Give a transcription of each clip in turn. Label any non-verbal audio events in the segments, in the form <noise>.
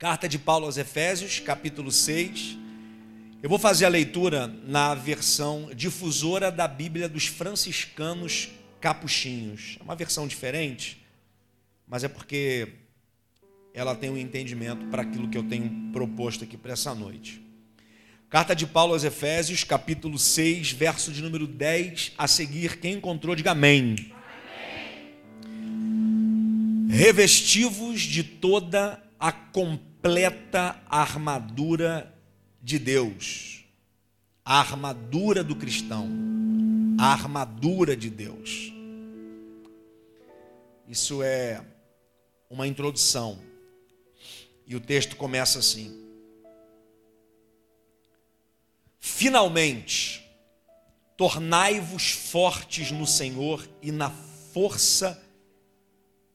Carta de Paulo aos Efésios, capítulo 6. Eu vou fazer a leitura na versão difusora da Bíblia dos franciscanos capuchinhos. É uma versão diferente, mas é porque ela tem um entendimento para aquilo que eu tenho proposto aqui para essa noite. Carta de Paulo aos Efésios, capítulo 6, verso de número 10 a seguir. Quem encontrou, diga amém. amém. Revestivos de toda a completa completa armadura de Deus, a armadura do cristão, a armadura de Deus. Isso é uma introdução. E o texto começa assim: Finalmente, tornai-vos fortes no Senhor e na força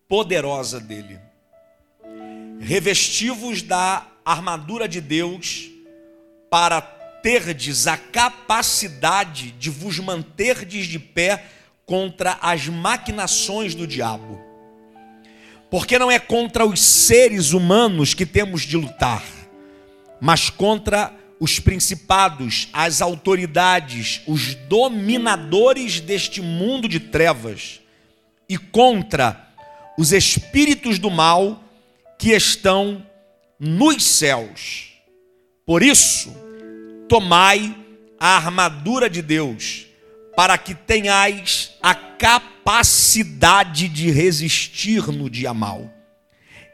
poderosa dele revestivos da armadura de Deus, para terdes a capacidade de vos manterdes de pé contra as maquinações do diabo. Porque não é contra os seres humanos que temos de lutar, mas contra os principados, as autoridades, os dominadores deste mundo de trevas e contra os espíritos do mal que estão nos céus. Por isso, tomai a armadura de Deus, para que tenhais a capacidade de resistir no dia mal.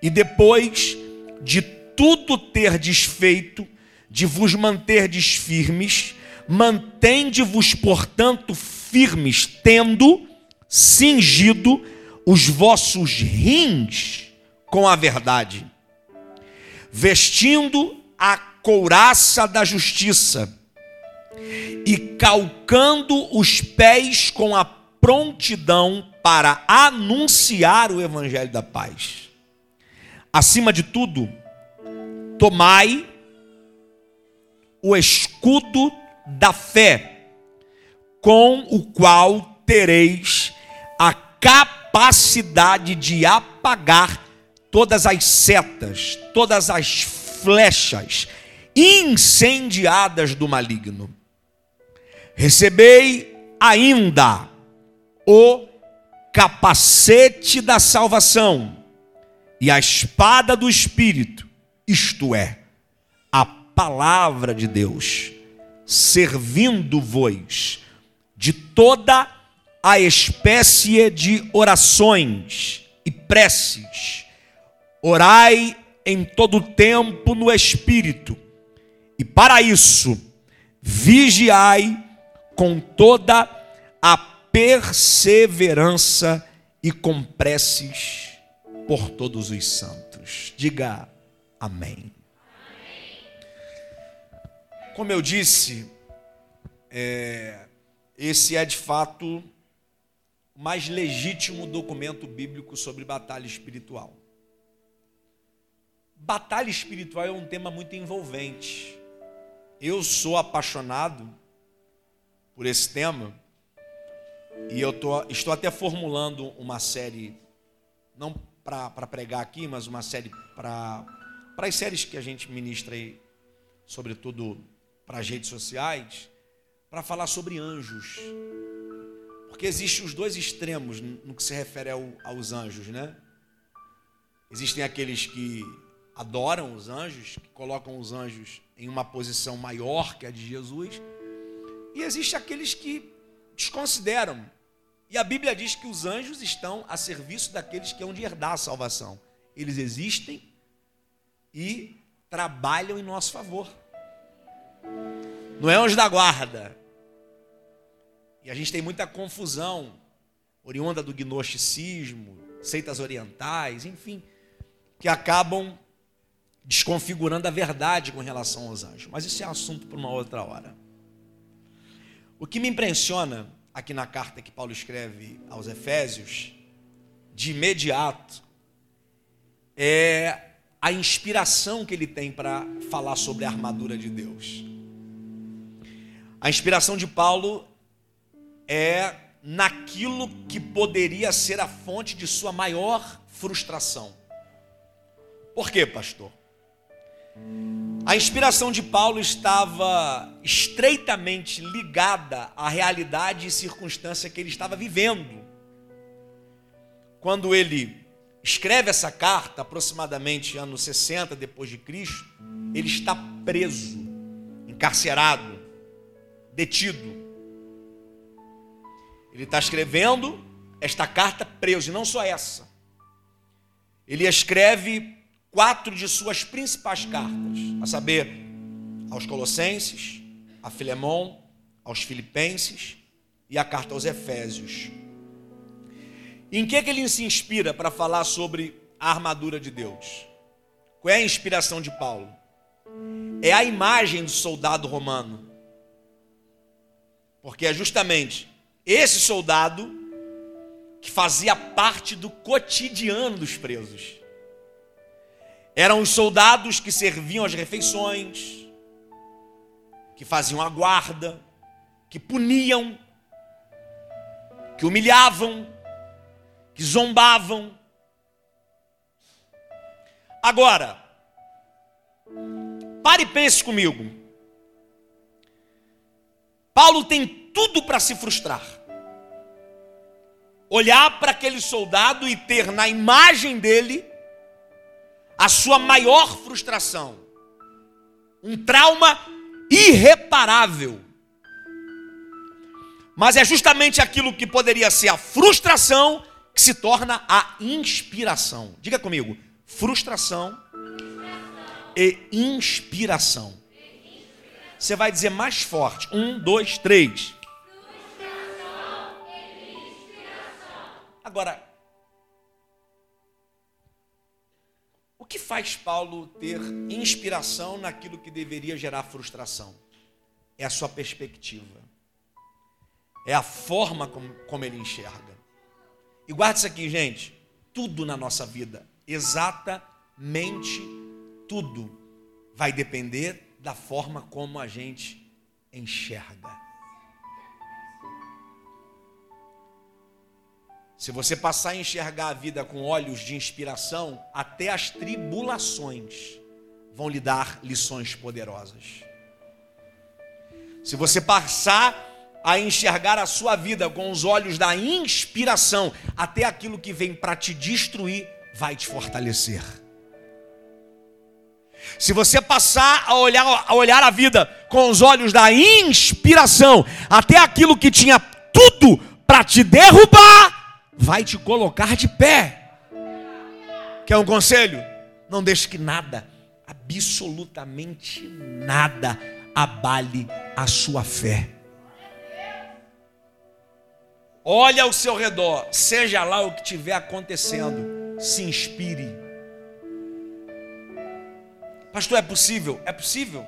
E depois de tudo ter desfeito, de vos manterdes firmes, mantende-vos, portanto, firmes, tendo cingido os vossos rins com a verdade, vestindo a couraça da justiça e calcando os pés com a prontidão para anunciar o evangelho da paz. Acima de tudo, tomai o escudo da fé, com o qual tereis a capacidade de apagar todas as setas, todas as flechas incendiadas do maligno. Recebei ainda o capacete da salvação e a espada do Espírito, isto é, a palavra de Deus, servindo-vos de toda a espécie de orações e preces Orai em todo tempo no Espírito, e para isso, vigiai com toda a perseverança e com preces por todos os santos. Diga amém. Como eu disse, é, esse é de fato o mais legítimo documento bíblico sobre batalha espiritual. Batalha espiritual é um tema muito envolvente. Eu sou apaixonado por esse tema e eu tô, estou até formulando uma série, não para pregar aqui, mas uma série para as séries que a gente ministra aí, sobretudo para as redes sociais, para falar sobre anjos. Porque existem os dois extremos no que se refere ao, aos anjos, né? Existem aqueles que adoram os anjos, que colocam os anjos em uma posição maior que a de Jesus, e existe aqueles que desconsideram. E a Bíblia diz que os anjos estão a serviço daqueles que hão de herdar a salvação. Eles existem e trabalham em nosso favor. Não é anjo da guarda. E a gente tem muita confusão, oriunda do gnosticismo, seitas orientais, enfim, que acabam desconfigurando a verdade com relação aos anjos. Mas isso é assunto para uma outra hora. O que me impressiona aqui na carta que Paulo escreve aos Efésios, de imediato, é a inspiração que ele tem para falar sobre a armadura de Deus. A inspiração de Paulo é naquilo que poderia ser a fonte de sua maior frustração. Por quê, pastor? A inspiração de Paulo estava estreitamente ligada à realidade e circunstância que ele estava vivendo. Quando ele escreve essa carta, aproximadamente anos 60 depois de Cristo, ele está preso, encarcerado, detido. Ele está escrevendo esta carta preso, e não só essa. Ele escreve quatro de suas principais cartas, a saber, aos Colossenses, a Filemon, aos Filipenses e a carta aos Efésios. Em que, que ele se inspira para falar sobre a armadura de Deus? Qual é a inspiração de Paulo? É a imagem do soldado romano. Porque é justamente esse soldado que fazia parte do cotidiano dos presos. Eram os soldados que serviam as refeições, que faziam a guarda, que puniam, que humilhavam, que zombavam. Agora, pare e pense comigo. Paulo tem tudo para se frustrar. Olhar para aquele soldado e ter na imagem dele a sua maior frustração, um trauma irreparável. Mas é justamente aquilo que poderia ser a frustração que se torna a inspiração. Diga comigo: frustração, e inspiração. Você vai dizer mais forte: um, dois, três. Agora, que faz Paulo ter inspiração naquilo que deveria gerar frustração? É a sua perspectiva, é a forma como, como ele enxerga. E guarde isso aqui, gente: tudo na nossa vida, exatamente tudo, vai depender da forma como a gente enxerga. Se você passar a enxergar a vida com olhos de inspiração, até as tribulações vão lhe dar lições poderosas. Se você passar a enxergar a sua vida com os olhos da inspiração, até aquilo que vem para te destruir vai te fortalecer. Se você passar a olhar, a olhar a vida com os olhos da inspiração, até aquilo que tinha tudo para te derrubar, vai te colocar de pé. Quer um conselho? Não deixe que nada, absolutamente nada, abale a sua fé. Olha ao seu redor, seja lá o que estiver acontecendo, se inspire. Pastor, é possível? É possível.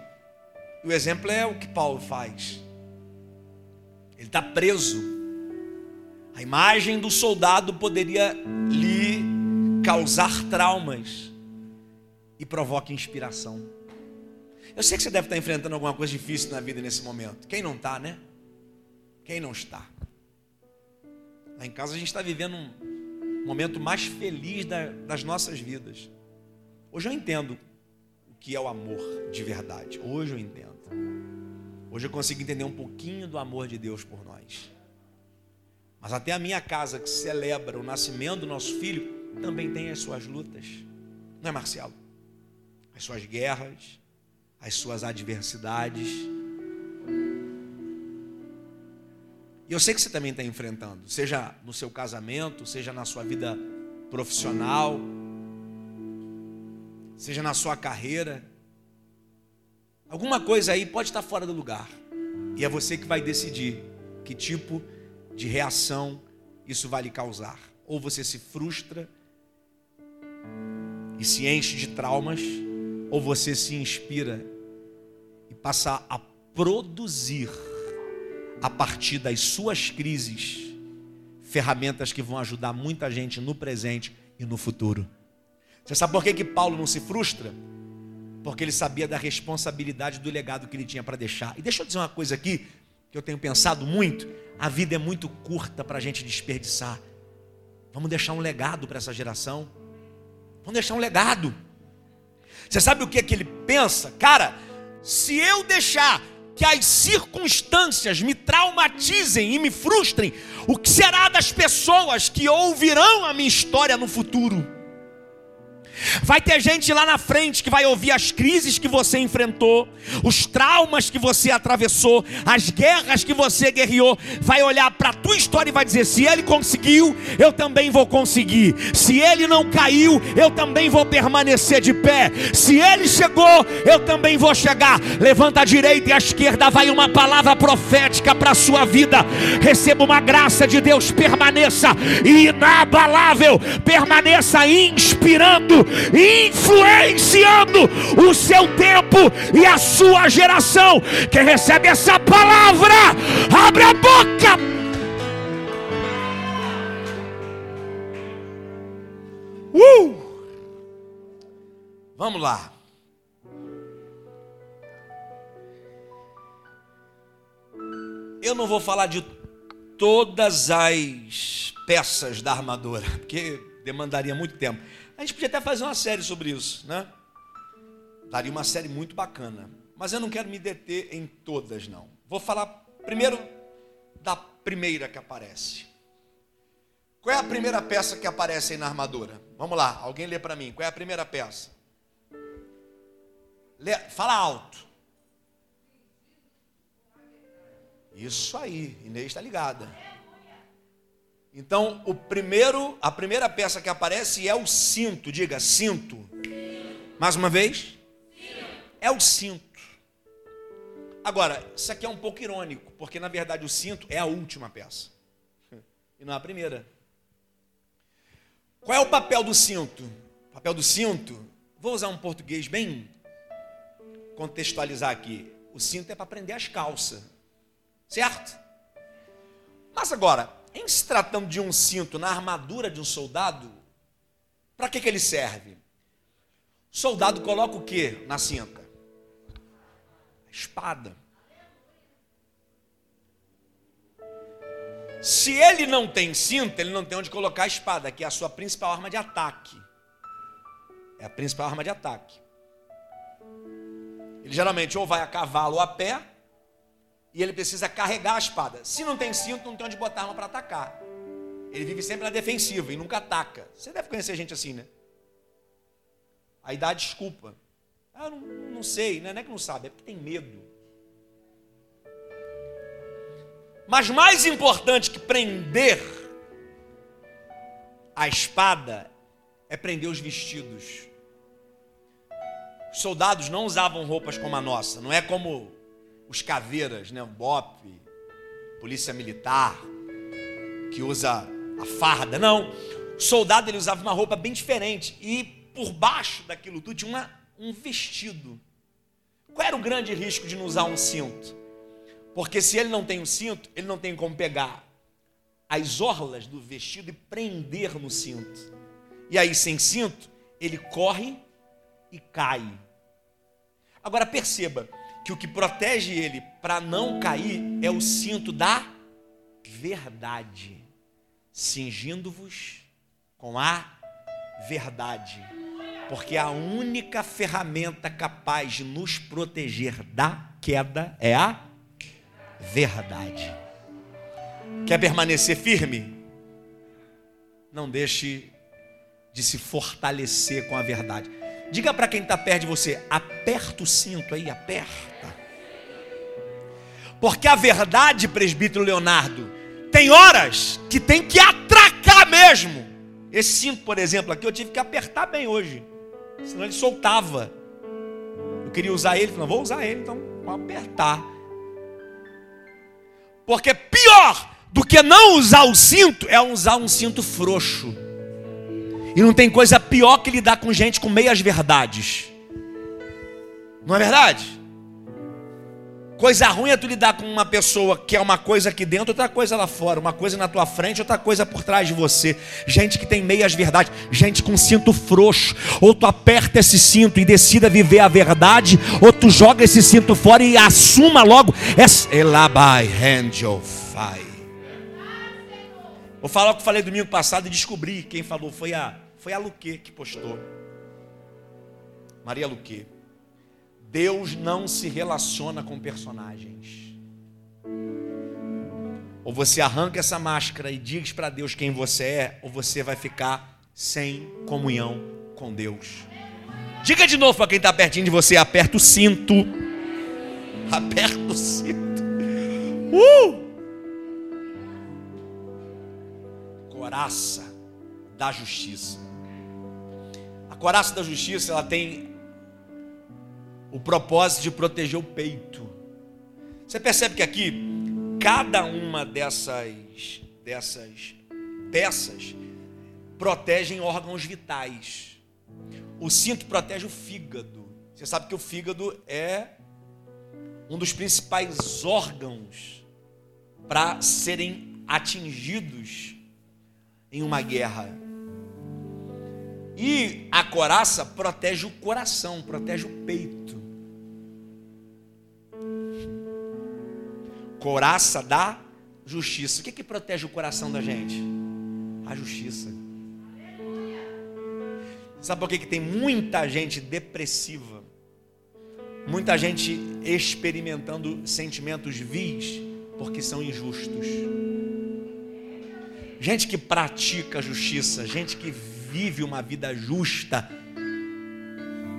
O exemplo é o que Paulo faz. Ele está preso a imagem do soldado poderia lhe causar traumas e provoca inspiração. Eu sei que você deve estar enfrentando alguma coisa difícil na vida nesse momento. Quem não está, né? Quem não está? Lá em casa a gente está vivendo um momento mais feliz das nossas vidas. Hoje eu entendo o que é o amor de verdade. Hoje eu entendo. Hoje eu consigo entender um pouquinho do amor de Deus por nós. Mas até a minha casa, que celebra o nascimento do nosso filho, também tem as suas lutas. Não é, Marcelo? As suas guerras, as suas adversidades. E eu sei que você também está enfrentando, seja no seu casamento, seja na sua vida profissional, seja na sua carreira. Alguma coisa aí pode estar fora do lugar. E é você que vai decidir que tipo de de reação isso vai lhe causar. Ou você se frustra e se enche de traumas, ou você se inspira e passa a produzir a partir das suas crises ferramentas que vão ajudar muita gente no presente e no futuro. Você sabe por que, que Paulo não se frustra? Porque ele sabia da responsabilidade do legado que ele tinha para deixar. E deixa eu dizer uma coisa aqui que eu tenho pensado muito a vida é muito curta para a gente desperdiçar. Vamos deixar um legado para essa geração. Vamos deixar um legado. Você sabe o que, é que ele pensa? Cara, se eu deixar que as circunstâncias me traumatizem e me frustrem, o que será das pessoas que ouvirão a minha história no futuro? Vai ter gente lá na frente que vai ouvir as crises que você enfrentou, os traumas que você atravessou, as guerras que você guerreou. Vai olhar para a tua história e vai dizer: se ele conseguiu, eu também vou conseguir. Se ele não caiu, eu também vou permanecer de pé. Se ele chegou, eu também vou chegar. Levanta a direita e a esquerda, vai uma palavra profética para a sua vida. Receba uma graça de Deus, permaneça inabalável, permaneça inspirando influenciando o seu tempo e a sua geração. Quem recebe essa palavra, abre a boca. Uh! Vamos lá. Eu não vou falar de todas as peças da armadura, <laughs> porque demandaria muito tempo. A gente podia até fazer uma série sobre isso, né? Daria uma série muito bacana. Mas eu não quero me deter em todas, não. Vou falar primeiro da primeira que aparece. Qual é a primeira peça que aparece aí na armadura? Vamos lá, alguém lê para mim. Qual é a primeira peça? Lê, fala alto. Isso aí, Inês está ligada. Então, o primeiro, a primeira peça que aparece é o cinto. Diga, cinto. Mais uma vez? É o cinto. Agora, isso aqui é um pouco irônico, porque na verdade o cinto é a última peça. <laughs> E não a primeira. Qual é o papel do cinto? O papel do cinto, vou usar um português bem contextualizar aqui. O cinto é para prender as calças. Certo? Mas agora, em se tratando de um cinto na armadura de um soldado, para que, que ele serve? O soldado coloca o que na cinta? A espada. Se ele não tem cinta, ele não tem onde colocar a espada, que é a sua principal arma de ataque. É a principal arma de ataque. Ele geralmente ou vai a cavalo ou a pé, e ele precisa carregar a espada. Se não tem cinto, não tem onde botar arma para atacar. Ele vive sempre na defensiva e nunca ataca. Você deve conhecer gente assim, né? Aí dá desculpa. Ah, não, não sei, né? não é que não sabe, é porque tem medo. Mas mais importante que prender a espada é prender os vestidos. Os soldados não usavam roupas como a nossa, não é como os caveiras, né? BOP, polícia militar, que usa a farda. Não, o soldado ele usava uma roupa bem diferente e por baixo daquilo tudo tinha uma, um vestido. Qual era o grande risco de não usar um cinto? Porque se ele não tem um cinto, ele não tem como pegar as orlas do vestido e prender no cinto. E aí, sem cinto, ele corre e cai. Agora perceba, que o que protege ele para não cair é o cinto da verdade, cingindo-vos com a verdade, porque a única ferramenta capaz de nos proteger da queda é a verdade. Quer permanecer firme? Não deixe de se fortalecer com a verdade. Diga para quem está perto de você, aperta o cinto aí, aperta. Porque a verdade, presbítero Leonardo, tem horas que tem que atracar mesmo. Esse cinto, por exemplo, aqui eu tive que apertar bem hoje, senão ele soltava. Eu queria usar ele, não vou usar ele, então vou apertar. Porque pior do que não usar o cinto é usar um cinto frouxo. E não tem coisa pior que lidar com gente com meias verdades. Não é verdade? Coisa ruim é tu lidar com uma pessoa que é uma coisa aqui dentro, outra coisa lá fora, uma coisa na tua frente, outra coisa por trás de você. Gente que tem meias verdades, gente com cinto frouxo. Ou tu aperta esse cinto e decida viver a verdade, ou tu joga esse cinto fora e assuma logo. Elabai Angel Fire. Vou falar o que falei domingo passado e descobri quem falou foi a foi a Luque que postou. Maria Luque, Deus não se relaciona com personagens. Ou você arranca essa máscara e diz para Deus quem você é, ou você vai ficar sem comunhão com Deus. Diga de novo para quem está pertinho de você: aperta o cinto. Aperta o cinto. Uh! Coraça da justiça. Coraça da justiça, ela tem o propósito de proteger o peito. Você percebe que aqui cada uma dessas dessas peças protegem órgãos vitais. O cinto protege o fígado. Você sabe que o fígado é um dos principais órgãos para serem atingidos em uma guerra. E a coraça protege o coração, protege o peito. Coraça da justiça. O que, que protege o coração da gente? A justiça. Sabe por que, que tem muita gente depressiva? Muita gente experimentando sentimentos vis porque são injustos. Gente que pratica a justiça, gente que vive uma vida justa,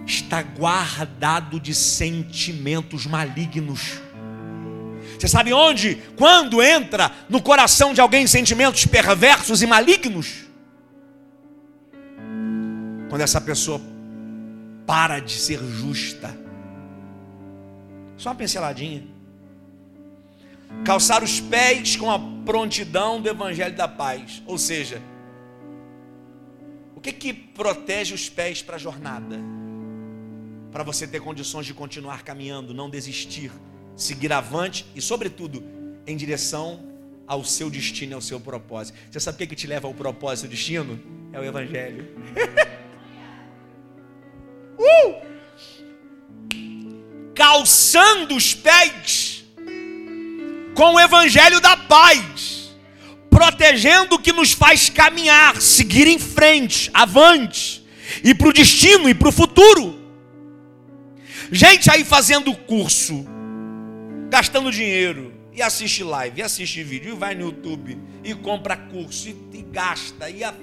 está guardado de sentimentos malignos. Você sabe onde? Quando entra no coração de alguém sentimentos perversos e malignos? Quando essa pessoa para de ser justa. Só uma pinceladinha. Calçar os pés com a prontidão do evangelho da paz. Ou seja, que que protege os pés para a jornada? Para você ter condições de continuar caminhando, não desistir seguir avante e, sobretudo, em direção ao seu destino e ao seu propósito. Você sabe o que, que te leva ao propósito e ao destino? É o Evangelho. <laughs> uh! Calçando os pés com o Evangelho da paz, protegendo o que nos faz caminhar, seguir em frente, avante, e para o destino e para o futuro. Gente aí fazendo curso, gastando dinheiro, e assiste live, e assiste vídeo, e vai no YouTube, e compra curso, e, e gasta, e a...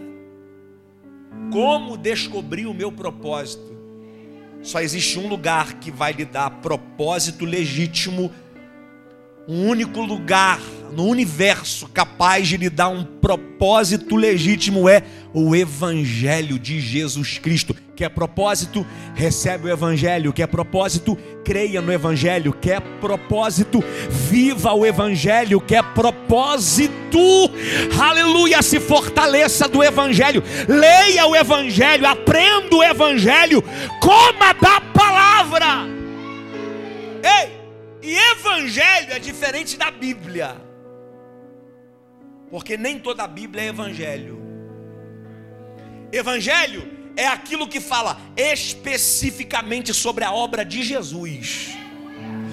como descobrir o meu propósito? Só existe um lugar que vai lhe dar propósito legítimo, um único lugar no universo capaz de lhe dar um propósito legítimo é o Evangelho de Jesus Cristo. Quer propósito? Recebe o Evangelho. Quer propósito? Creia no Evangelho. Quer propósito? Viva o Evangelho. Quer propósito? Aleluia! Se fortaleça do Evangelho. Leia o Evangelho. Aprenda o Evangelho. Coma da palavra. Ei! E Evangelho é diferente da Bíblia. Porque nem toda a Bíblia é Evangelho. Evangelho é aquilo que fala especificamente sobre a obra de Jesus.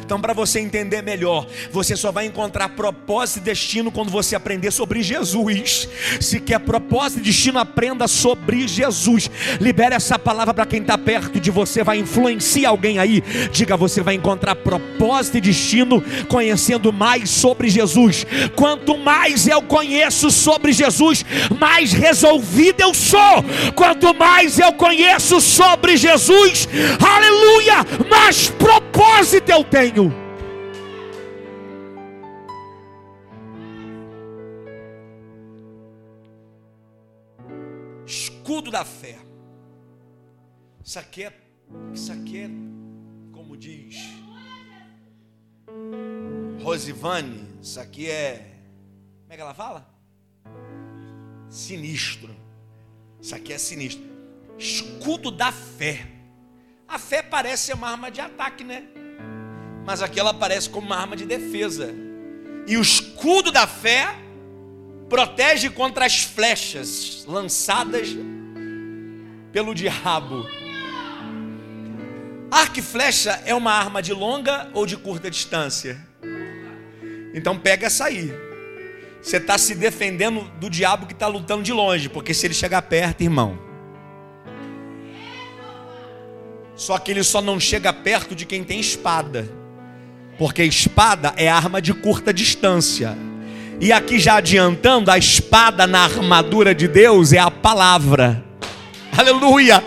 Então, para você entender melhor, você só vai encontrar propósito e destino quando você aprender sobre Jesus. Se quer propósito e destino, aprenda sobre Jesus. Libere essa palavra para quem está perto de você, vai influenciar alguém aí. Diga, você vai encontrar propósito e destino conhecendo mais sobre Jesus. Quanto mais eu conheço sobre Jesus, mais resolvido eu sou. Quanto mais eu conheço sobre Jesus, aleluia, mais propósito eu tenho. Escudo da fé. Isso aqui é, isso aqui é, como diz Rosivane, isso aqui é, como é que ela fala? Sinistro. Isso aqui é sinistro. Escudo da fé. A fé parece ser uma arma de ataque, né? mas aqui ela aparece como uma arma de defesa. E o escudo da fé protege contra as flechas lançadas pelo diabo. Arco e flecha é uma arma de longa ou de curta distância? Então pega essa aí. Você está se defendendo do diabo que está lutando de longe, porque se ele chegar perto, irmão, Só que ele só não chega perto de quem tem espada. Porque espada é arma de curta distância. E aqui já adiantando, a espada na armadura de Deus é a palavra. Aleluia!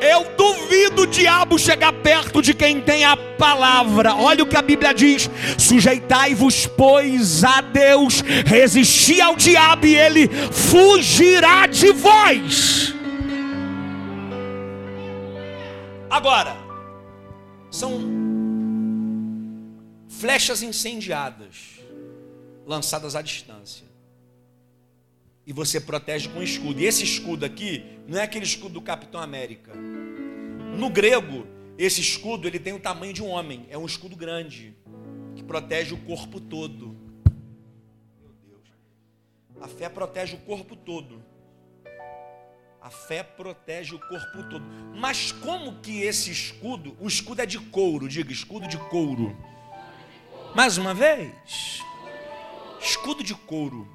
Eu duvido o diabo chegar perto de quem tem a palavra. Olha o que a Bíblia diz: sujeitai-vos, pois, a Deus, resisti ao diabo e ele fugirá de vós. Agora, são flechas incendiadas lançadas à distância. E você protege com escudo. E esse escudo aqui não é aquele escudo do Capitão América. No grego, esse escudo ele tem o tamanho de um homem. É um escudo grande que protege o corpo todo. Meu Deus. A fé protege o corpo todo. A fé protege o corpo todo. Mas como que esse escudo, o escudo é de couro, diga, escudo de couro. Mais uma vez. Escudo de couro.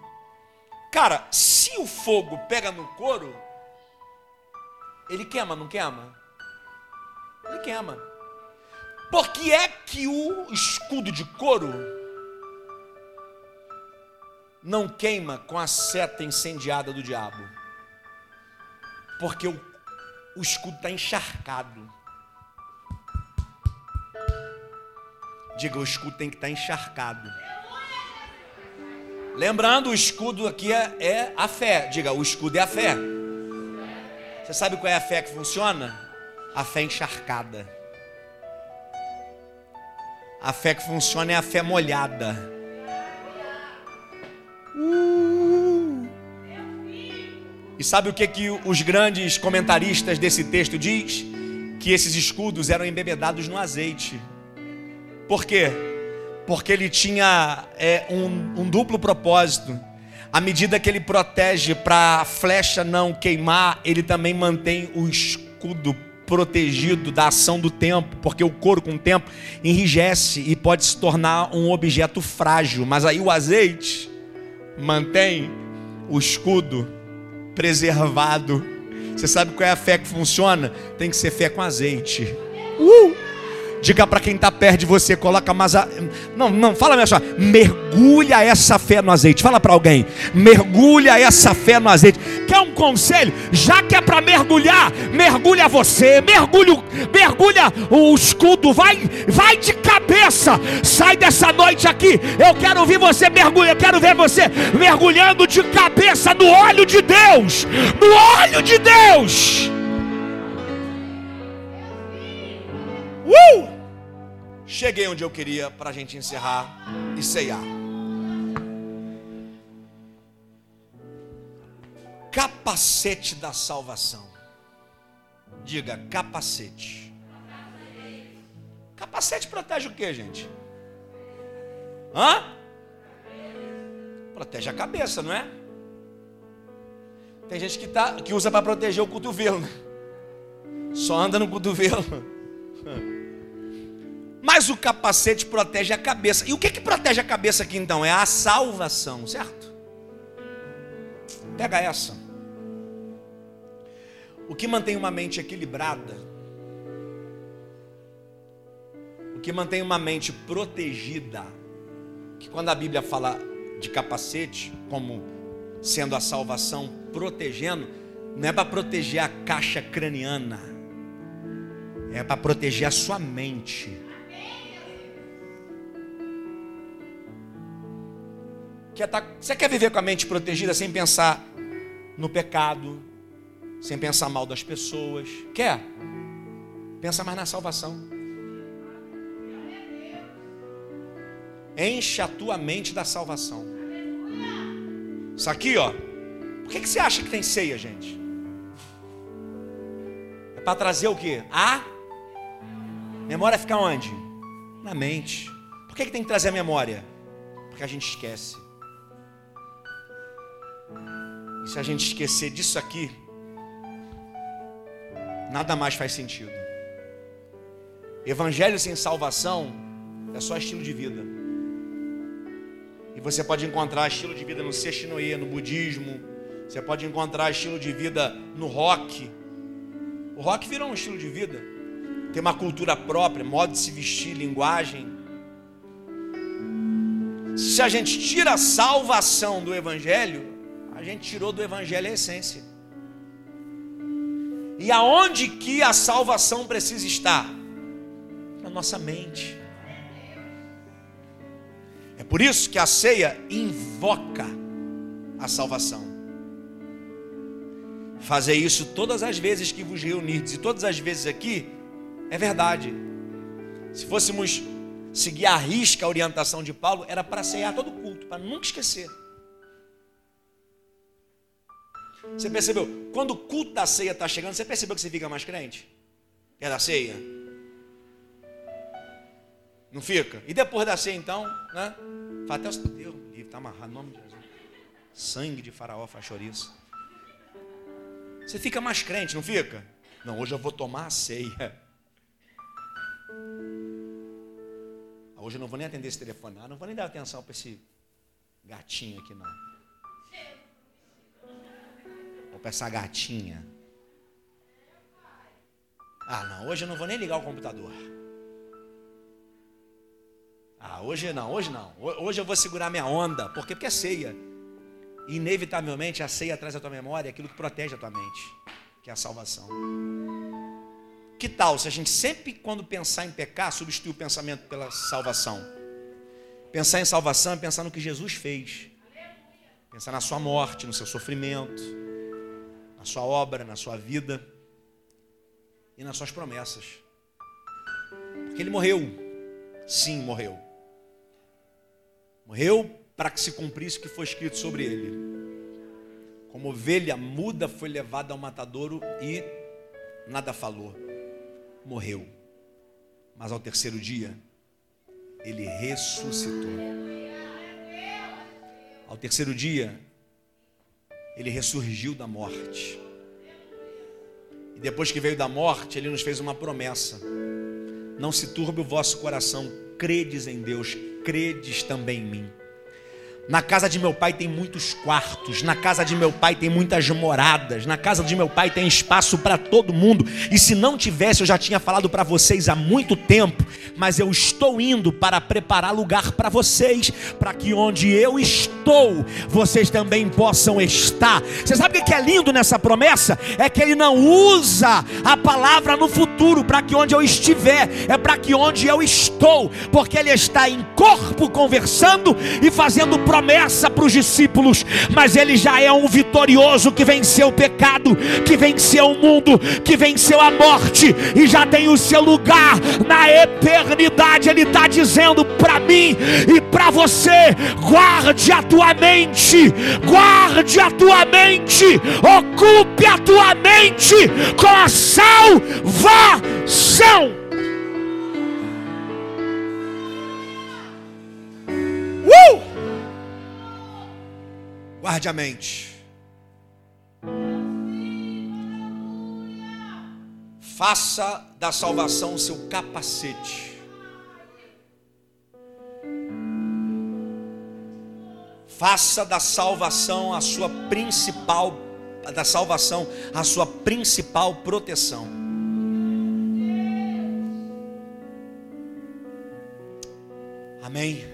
Cara, se o fogo pega no couro, ele queima, não queima? Ele queima. Por que é que o escudo de couro não queima com a seta incendiada do diabo? Porque o, o escudo está encharcado. Diga, o escudo tem que estar tá encharcado. Lembrando, o escudo aqui é, é, a fé. Diga, o escudo é a fé. Você sabe qual é a fé que funciona? A fé encharcada. A fé que funciona é a fé molhada. Uh. E sabe o que, que os grandes comentaristas desse texto diz? Que esses escudos eram embebedados no azeite. Por quê? porque ele tinha é, um, um duplo propósito. À medida que ele protege para a flecha não queimar, ele também mantém o escudo protegido da ação do tempo, porque o couro com o tempo enrijece e pode se tornar um objeto frágil. Mas aí o azeite mantém o escudo preservado. Você sabe qual é a fé que funciona? Tem que ser fé com azeite. Uh! Diga para quem está perto de você, coloca mais a... Não, não, fala senhora. Mergulha essa fé no azeite. Fala para alguém. Mergulha essa fé no azeite. Quer um conselho? Já que é para mergulhar, mergulha você, mergulha, mergulha o escudo, vai, vai de cabeça. Sai dessa noite aqui. Eu quero ouvir você mergulhar, eu quero ver você mergulhando de cabeça no óleo de Deus. No óleo de Deus. Uh! Cheguei onde eu queria para a gente encerrar e ceiar. Capacete da salvação. Diga capacete. Capacete protege o que, gente? Hã? Protege a cabeça, não é? Tem gente que, tá, que usa para proteger o cotovelo, né? Só anda no cotovelo. Mas o capacete protege a cabeça. E o que, que protege a cabeça aqui então? É a salvação, certo? Pega essa. O que mantém uma mente equilibrada, o que mantém uma mente protegida, que quando a Bíblia fala de capacete, como sendo a salvação protegendo, não é para proteger a caixa craniana, é para proteger a sua mente. Quer tá, você quer viver com a mente protegida sem pensar no pecado, sem pensar mal das pessoas? Quer? Pensa mais na salvação. Enche a tua mente da salvação. Isso aqui, ó. Por que, que você acha que tem ceia, gente? É para trazer o quê? A memória fica onde? Na mente. Por que, que tem que trazer a memória? Porque a gente esquece. E se a gente esquecer disso aqui, nada mais faz sentido. Evangelho sem salvação é só estilo de vida. E você pode encontrar estilo de vida no Sexinoe, no budismo. Você pode encontrar estilo de vida no rock. O rock virou um estilo de vida. tem uma cultura própria, modo de se vestir, linguagem. Se a gente tira a salvação do Evangelho, a gente tirou do Evangelho a essência. E aonde que a salvação precisa estar? Na nossa mente. É por isso que a ceia invoca a salvação. Fazer isso todas as vezes que vos reunirdes, e todas as vezes aqui, é verdade. Se fôssemos seguir a risca a orientação de Paulo, era para ceiar todo culto, para nunca esquecer. Você percebeu? Quando o culto da ceia está chegando, você percebeu que você fica mais crente? É da ceia? Não fica? E depois da ceia, então, né? Fala até o Deus livre, está amarrado, nome de Jesus. Sangue de faraó faz chouriço. Você fica mais crente, não fica? Não, hoje eu vou tomar a ceia. Hoje eu não vou nem atender esse telefone, não vou nem dar atenção para esse gatinho aqui, não. Para essa gatinha. Ah, não, hoje eu não vou nem ligar o computador. Ah, hoje não, hoje não. Hoje eu vou segurar minha onda. Por quê? Porque é ceia. E inevitavelmente a ceia traz à tua memória aquilo que protege a tua mente, que é a salvação. Que tal se a gente sempre, quando pensar em pecar, substituir o pensamento pela salvação? Pensar em salvação é pensar no que Jesus fez. Pensar na sua morte, no seu sofrimento, na sua obra, na sua vida e nas suas promessas. Porque ele morreu. Sim, morreu. Morreu para que se cumprisse o que foi escrito sobre ele. Como ovelha muda foi levada ao matadouro e nada falou morreu. Mas ao terceiro dia, ele ressuscitou. Ao terceiro dia, ele ressurgiu da morte. E depois que veio da morte, ele nos fez uma promessa: Não se turbe o vosso coração, credes em Deus, credes também em mim. Na casa de meu pai tem muitos quartos, na casa de meu pai tem muitas moradas, na casa de meu pai tem espaço para todo mundo. E se não tivesse, eu já tinha falado para vocês há muito tempo, mas eu estou indo para preparar lugar para vocês, para que onde eu estou, vocês também possam estar. Você sabe o que é lindo nessa promessa? É que ele não usa a palavra no futuro para que onde eu estiver, é para que onde eu estou, porque ele está em corpo conversando e fazendo promessa para os discípulos, mas ele já é um vitorioso que venceu o pecado, que venceu o mundo, que venceu a morte e já tem o seu lugar na eternidade. Ele está dizendo para mim e para você: guarde a tua mente, guarde a tua mente, ocupe a tua mente com a salvação. Guarde. Faça da salvação o seu capacete. Faça da salvação a sua principal da salvação a sua principal proteção. Amém.